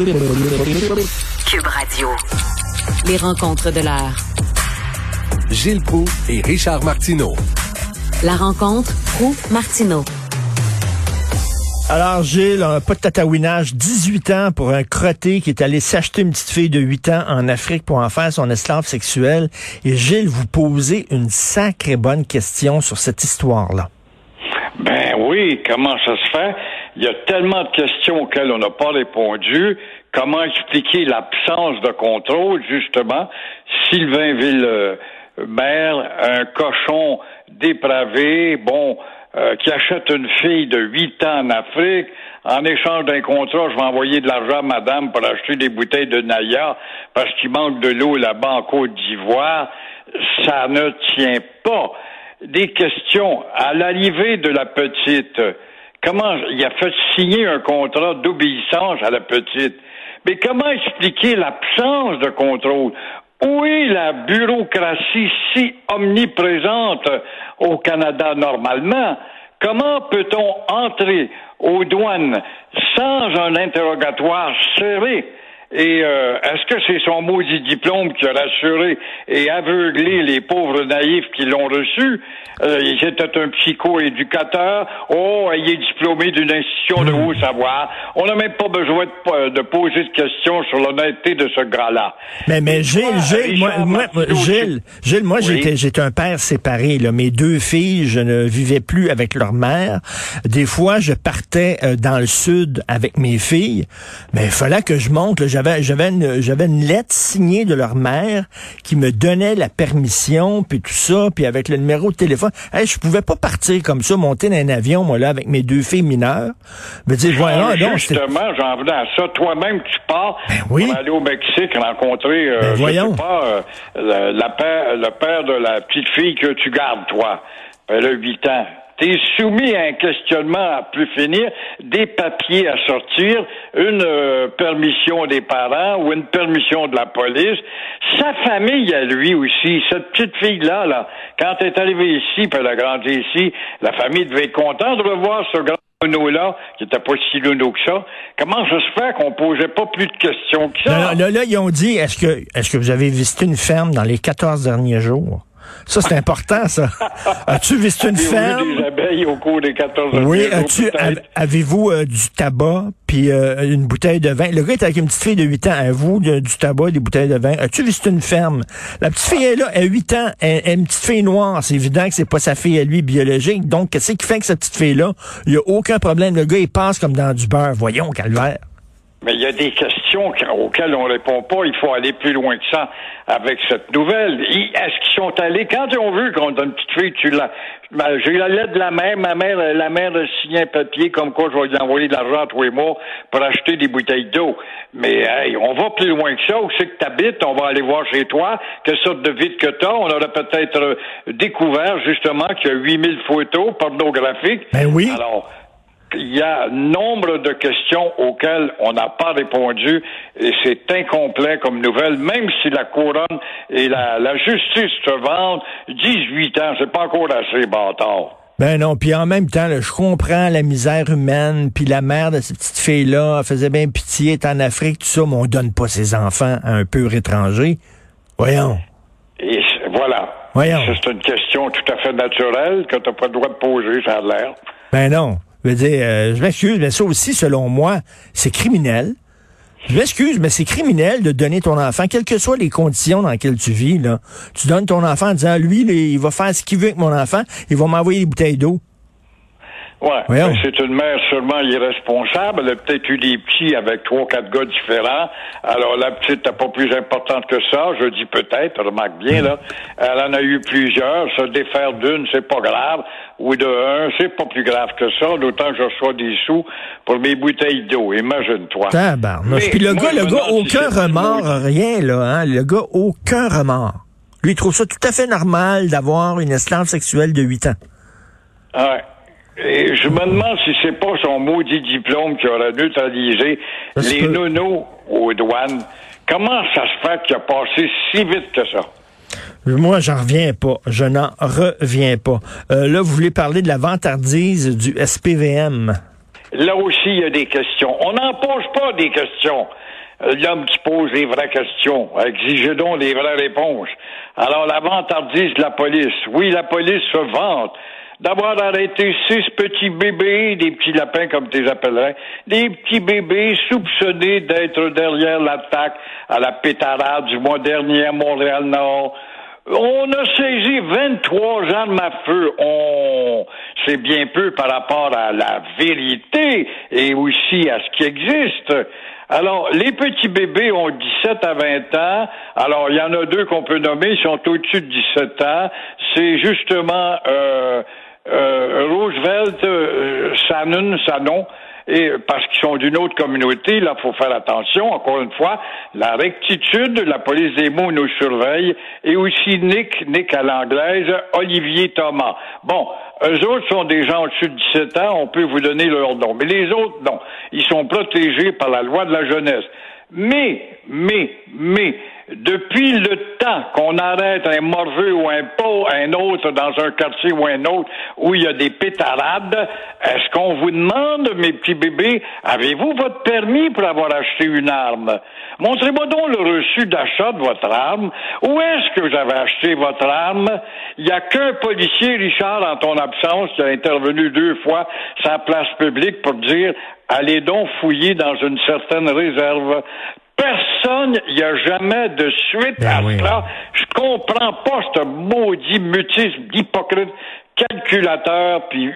Cube Radio. Les rencontres de l'heure. Gilles Proux et Richard Martineau. La rencontre Proux-Martineau. Alors, Gilles, un pas de tatouinage, 18 ans pour un crotté qui est allé s'acheter une petite fille de 8 ans en Afrique pour en faire son esclave sexuel. Et Gilles, vous posez une sacrée bonne question sur cette histoire-là. Ben oui, comment ça se fait? Il y a tellement de questions auxquelles on n'a pas répondu. Comment expliquer l'absence de contrôle, justement? Sylvain Ville-Maire, un cochon dépravé, bon, euh, qui achète une fille de 8 ans en Afrique, en échange d'un contrat, je vais envoyer de l'argent à madame pour acheter des bouteilles de Naya parce qu'il manque de l'eau là-bas en Côte d'Ivoire. Ça ne tient pas. Des questions. À l'arrivée de la petite, comment il a fait signer un contrat d'obéissance à la petite. Mais comment expliquer l'absence de contrôle? Où est la bureaucratie si omniprésente au Canada normalement? Comment peut-on entrer aux douanes sans un interrogatoire serré? Et euh, est-ce que c'est son maudit diplôme qui a rassuré et aveuglé les pauvres naïfs qui l'ont reçu? Euh, il était un psycho-éducateur. Oh, il est diplômé d'une institution de haut savoir. On n'a même pas besoin de, de, poser de questions sur l'honnêteté de ce gars-là. Mais, mais Gilles, Gilles, moi, moi, Gilles, Gilles, moi, j'étais, j'étais un père séparé, là. Mes deux filles, je ne vivais plus avec leur mère. Des fois, je partais euh, dans le sud avec mes filles, mais il fallait que je monte, là, j'avais, j'avais une, j'avais une lettre signée de leur mère qui me donnait la permission, puis tout ça, puis avec le numéro de téléphone. Hey, je pouvais pas partir comme ça, monter dans un avion, moi, là, avec mes deux filles mineures. Me dire, voilà, donc. Justement, j'en venais à ça. Toi-même, tu pars ben oui. pour aller au Mexique rencontrer, euh, ben voyons. pas, euh, le, la père, le père de la petite fille que tu gardes, toi. Elle a huit ans soumis à un questionnement à plus finir, des papiers à sortir, une euh, permission des parents ou une permission de la police. Sa famille à lui aussi, cette petite fille-là, là, quand elle est arrivée ici, puis elle a grandi ici, la famille devait être contente de revoir ce grand là qui était pas si lourd que ça. Comment ça se fait qu'on posait pas plus de questions que ça? Là, là, ils ont dit, est-ce que, est-ce que vous avez visité une ferme dans les 14 derniers jours? Ça, c'est important, ça. As-tu visité une ferme? des abeilles au cours des 14 Oui, as-tu, avez-vous euh, du tabac puis euh, une bouteille de vin? Le gars est avec une petite fille de 8 ans. Avez-vous du tabac, des bouteilles de vin? As-tu visité une ferme? La petite fille est là, elle a 8 ans, elle, elle, une petite fille noire. C'est évident que c'est pas sa fille à lui biologique. Donc, qu'est-ce qui fait que cette petite fille-là, il y a aucun problème. Le gars, il passe comme dans du beurre. Voyons, calvaire. Mais il y a des questions auxquelles on répond pas. Il faut aller plus loin que ça avec cette nouvelle. Est-ce qu'ils sont allés? Quand ils ont vu qu'on donne une petite fille, tu l'as. Ben, j'ai la lettre de la mère. Ma mère, la mère a signé un papier comme quoi je vais lui envoyer de l'argent tous les mois pour acheter des bouteilles d'eau. Mais hey, on va plus loin que ça. Où c'est que tu habites? On va aller voir chez toi. Quelle sorte de vide que tu as? On aurait peut-être découvert justement qu'il y a 8000 photos pornographiques. Ben oui. Alors, il y a nombre de questions auxquelles on n'a pas répondu et c'est incomplet comme nouvelle, même si la couronne et la, la justice se vendent 18 ans, c'est pas encore assez bâtard. Ben non, puis en même temps, là, je comprends la misère humaine, puis la mère de cette petite fille-là faisait bien pitié, est en Afrique, tout ça, mais on donne pas ses enfants à un pur étranger. Voyons. Et voilà. Voyons. C'est une question tout à fait naturelle que tu n'as pas le droit de poser, ça a l'air. Ben non. Je veux dire, euh, je m'excuse, mais ça aussi, selon moi, c'est criminel. Je m'excuse, mais c'est criminel de donner ton enfant, quelles que soient les conditions dans lesquelles tu vis. Là. Tu donnes ton enfant en disant, lui, il va faire ce qu'il veut avec mon enfant, il va m'envoyer des bouteilles d'eau. Ouais, ben, c'est une mère sûrement irresponsable. Elle a peut-être eu des petits avec trois, quatre gars différents. Alors la petite n'est pas plus importante que ça. Je dis peut-être, remarque bien là. Elle en a eu plusieurs. Se défaire d'une, c'est pas grave. Ou de un, c'est pas plus grave que ça. D'autant que je reçois des sous pour mes bouteilles d'eau. Imagine-toi. Puis le gars, le gars, aucun remords, rien là. Hein? Le gars, aucun remords. Lui, il trouve ça tout à fait normal d'avoir une esclave sexuelle de 8 ans. Ouais. Et je me demande si c'est pas son maudit diplôme qui aurait neutralisé les nonos aux douanes. Comment ça se fait qu'il a passé si vite que ça? Moi, j'en reviens pas. Je n'en reviens pas. Euh, là, vous voulez parler de la vantardise du SPVM. Là aussi, il y a des questions. On n'en pose pas des questions. l'homme qui pose les vraies questions. Exigez donc les vraies réponses. Alors, la vantardise de la police. Oui, la police se vante d'avoir arrêté six petits bébés, des petits lapins comme tu les appellerais, des petits bébés soupçonnés d'être derrière l'attaque à la pétarade du mois dernier à Montréal-Nord. On a saisi 23 armes à feu. On, c'est bien peu par rapport à la vérité et aussi à ce qui existe. Alors, les petits bébés ont 17 à 20 ans. Alors, il y en a deux qu'on peut nommer, ils sont au-dessus de 17 ans. C'est justement euh, euh, Roosevelt, euh, Shannon, Sanon, et parce qu'ils sont d'une autre communauté, là, faut faire attention. Encore une fois, la rectitude, la police des mots nous surveille, et aussi Nick, Nick à l'anglaise, Olivier Thomas. Bon, eux autres sont des gens au-dessus de 17 ans, on peut vous donner leur nom. Mais les autres, non. Ils sont protégés par la loi de la jeunesse. Mais, mais, mais, depuis le temps qu'on arrête un morveux ou un pot, un autre dans un quartier ou un autre où il y a des pétarades, est-ce qu'on vous demande, mes petits bébés, avez-vous votre permis pour avoir acheté une arme? Montrez-moi donc le reçu d'achat de votre arme. Où est-ce que vous avez acheté votre arme? Il n'y a qu'un policier, Richard, en ton absence, qui a intervenu deux fois sa place publique pour dire allez donc fouiller dans une certaine réserve personne, il n'y a jamais de suite ben à cela. Je comprends pas ce maudit mutisme d'hypocrite calculateur puis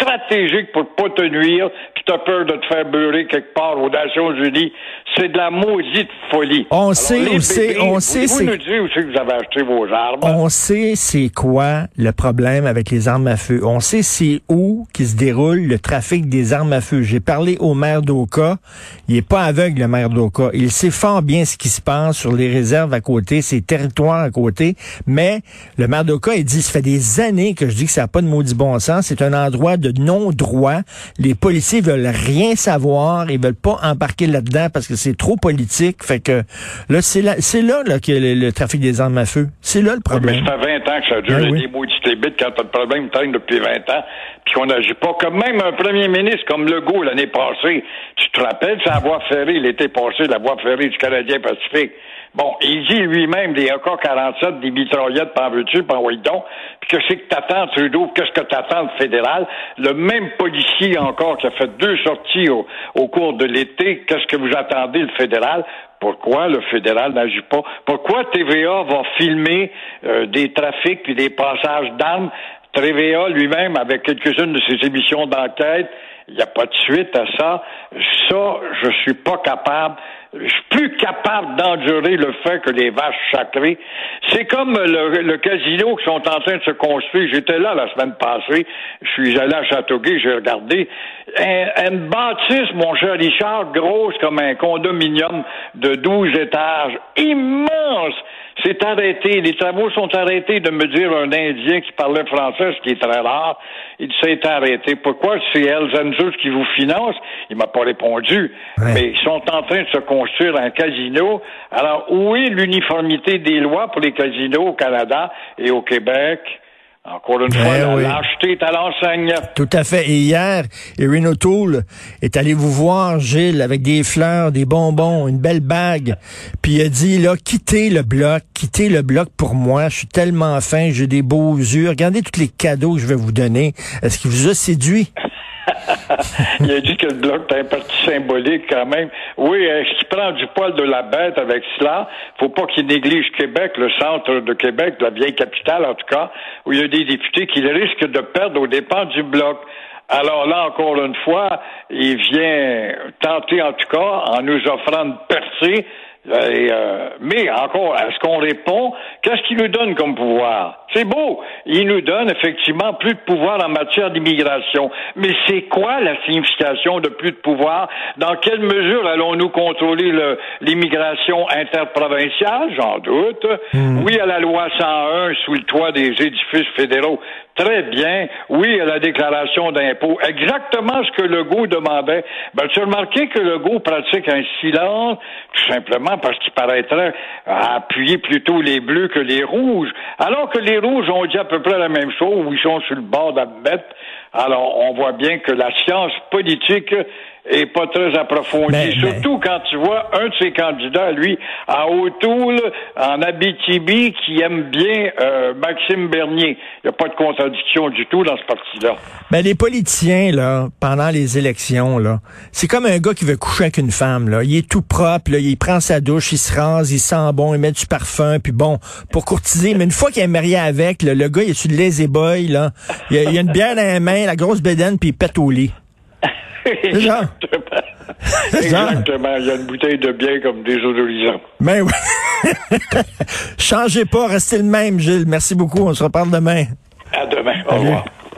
stratégique pour pas te nuire, puis t'as peur de te faire beurrer quelque part aux Nations Unies. C'est de la maudite folie. On sait, on sait, on sait, c'est. nous c'est que vous avez acheté vos armes? On sait c'est quoi le problème avec les armes à feu. On sait c'est où qui se déroule le trafic des armes à feu. J'ai parlé au maire d'Oka. Il est pas aveugle, le maire d'Oka. Il sait fort bien ce qui se passe sur les réserves à côté, ses territoires à côté. Mais le maire d'Oka, il dit, ça fait des années que je dis que ça n'a pas de maudit bon sens. C'est un endroit de non-droit. Les policiers veulent rien savoir. Ils veulent pas embarquer là-dedans parce que c'est trop politique. Fait que là, c'est là, c'est là, là que le, le, trafic des armes à feu. C'est là le problème. mais ça fait 20 ans que ça dure. Ben, oui. des maudites quand t'as le problème traîne depuis 20 ans. Puis qu'on n'agit pas. Comme même un premier ministre comme Legault l'année passée. Tu te rappelles, sa voie ferrée l'été passé, la voie ferrée du Canadien Pacifique? Bon, il dit lui-même des AK-47, des mitraillettes, pas veux-tu, pas donc. Puis que c'est que t'attends, Trudeau, qu'est-ce que t'attends le fédéral? Le même policier encore qui a fait deux sorties au, au cours de l'été, qu'est-ce que vous attendez le fédéral? Pourquoi le fédéral n'agit pas? Pourquoi TVA va filmer euh, des trafics puis des passages d'armes? TVA lui-même, avec quelques-unes de ses émissions d'enquête, il n'y a pas de suite à ça. Ça, je suis pas capable je suis plus capable d'endurer le fait que les vaches sacrées. C'est comme le, casino qui sont en train de se construire. J'étais là la semaine passée. Je suis allé à Châteauguay, j'ai regardé. Un, une bâtisse, mon cher Richard, grosse comme un condominium de 12 étages. Immense! C'est arrêté. Les travaux sont arrêtés de me dire un Indien qui parlait français, ce qui est très rare. Il s'est arrêté. Pourquoi? C'est Elzenzus qui vous finance? Il m'a pas répondu. Mais ils sont en train de se construire un casino. Alors, où est l'uniformité des lois pour les casinos au Canada et au Québec? Encore une fois, ben l'acheter est à l'enseigne. Tout à fait. Et hier, Erin O'Toole est allé vous voir, Gilles, avec des fleurs, des bonbons, une belle bague. Puis il a dit, là, quittez le bloc, quittez le bloc pour moi. Je suis tellement fin, j'ai des beaux yeux. Regardez tous les cadeaux que je vais vous donner. Est-ce qu'il vous a séduit? il a dit que le bloc est un parti symbolique quand même. Oui, est-ce qu'il prend du poil de la bête avec cela? Faut pas qu'il néglige Québec, le centre de Québec, la vieille capitale en tout cas, où il y a des députés qu'il risque de perdre au dépens du bloc. Alors là, encore une fois, il vient tenter en tout cas, en nous offrant de percer euh, mais encore, est-ce qu'on répond? Qu'est-ce qu'il nous donne comme pouvoir? C'est beau. Il nous donne effectivement plus de pouvoir en matière d'immigration. Mais c'est quoi la signification de plus de pouvoir? Dans quelle mesure allons-nous contrôler l'immigration interprovinciale? J'en doute. Hmm. Oui à la loi 101 sous le toit des édifices fédéraux. Très bien. Oui à la déclaration d'impôt. Exactement ce que Legault demandait. Ben, tu as remarqué que Legault pratique un silence, tout simplement parce qu'il paraîtrait appuyer plutôt les bleus que les rouges. Alors que les rouges ont dit à peu près la même chose, ou ils sont sur le bord d'admettre. Alors, on voit bien que la science politique est pas très approfondi. Mais- Surtout quand tu vois un de ses candidats, lui, à O'Toole, en Abitibi, qui aime bien euh, Maxime Bernier. Il n'y a pas de contradiction du tout dans ce parti-là. Ben, les politiciens, là, pendant les élections, là, c'est comme un gars qui veut coucher avec une femme, là. Il est tout propre, là, il prend sa douche, il se rase, il sent bon, il met du parfum, puis bon, pour courtiser. Mais une fois qu'il est marié avec, là, le gars, il est sur le lazy boy, là. Il a, il a une bière dans les mains, la grosse bédaine, puis il pète au lit. Exactement. Exactement. Il y a une bouteille de bière comme désodorisant. Ben oui. Changez pas, restez le même, Gilles. Merci beaucoup. On se reparle demain. À demain. Au revoir.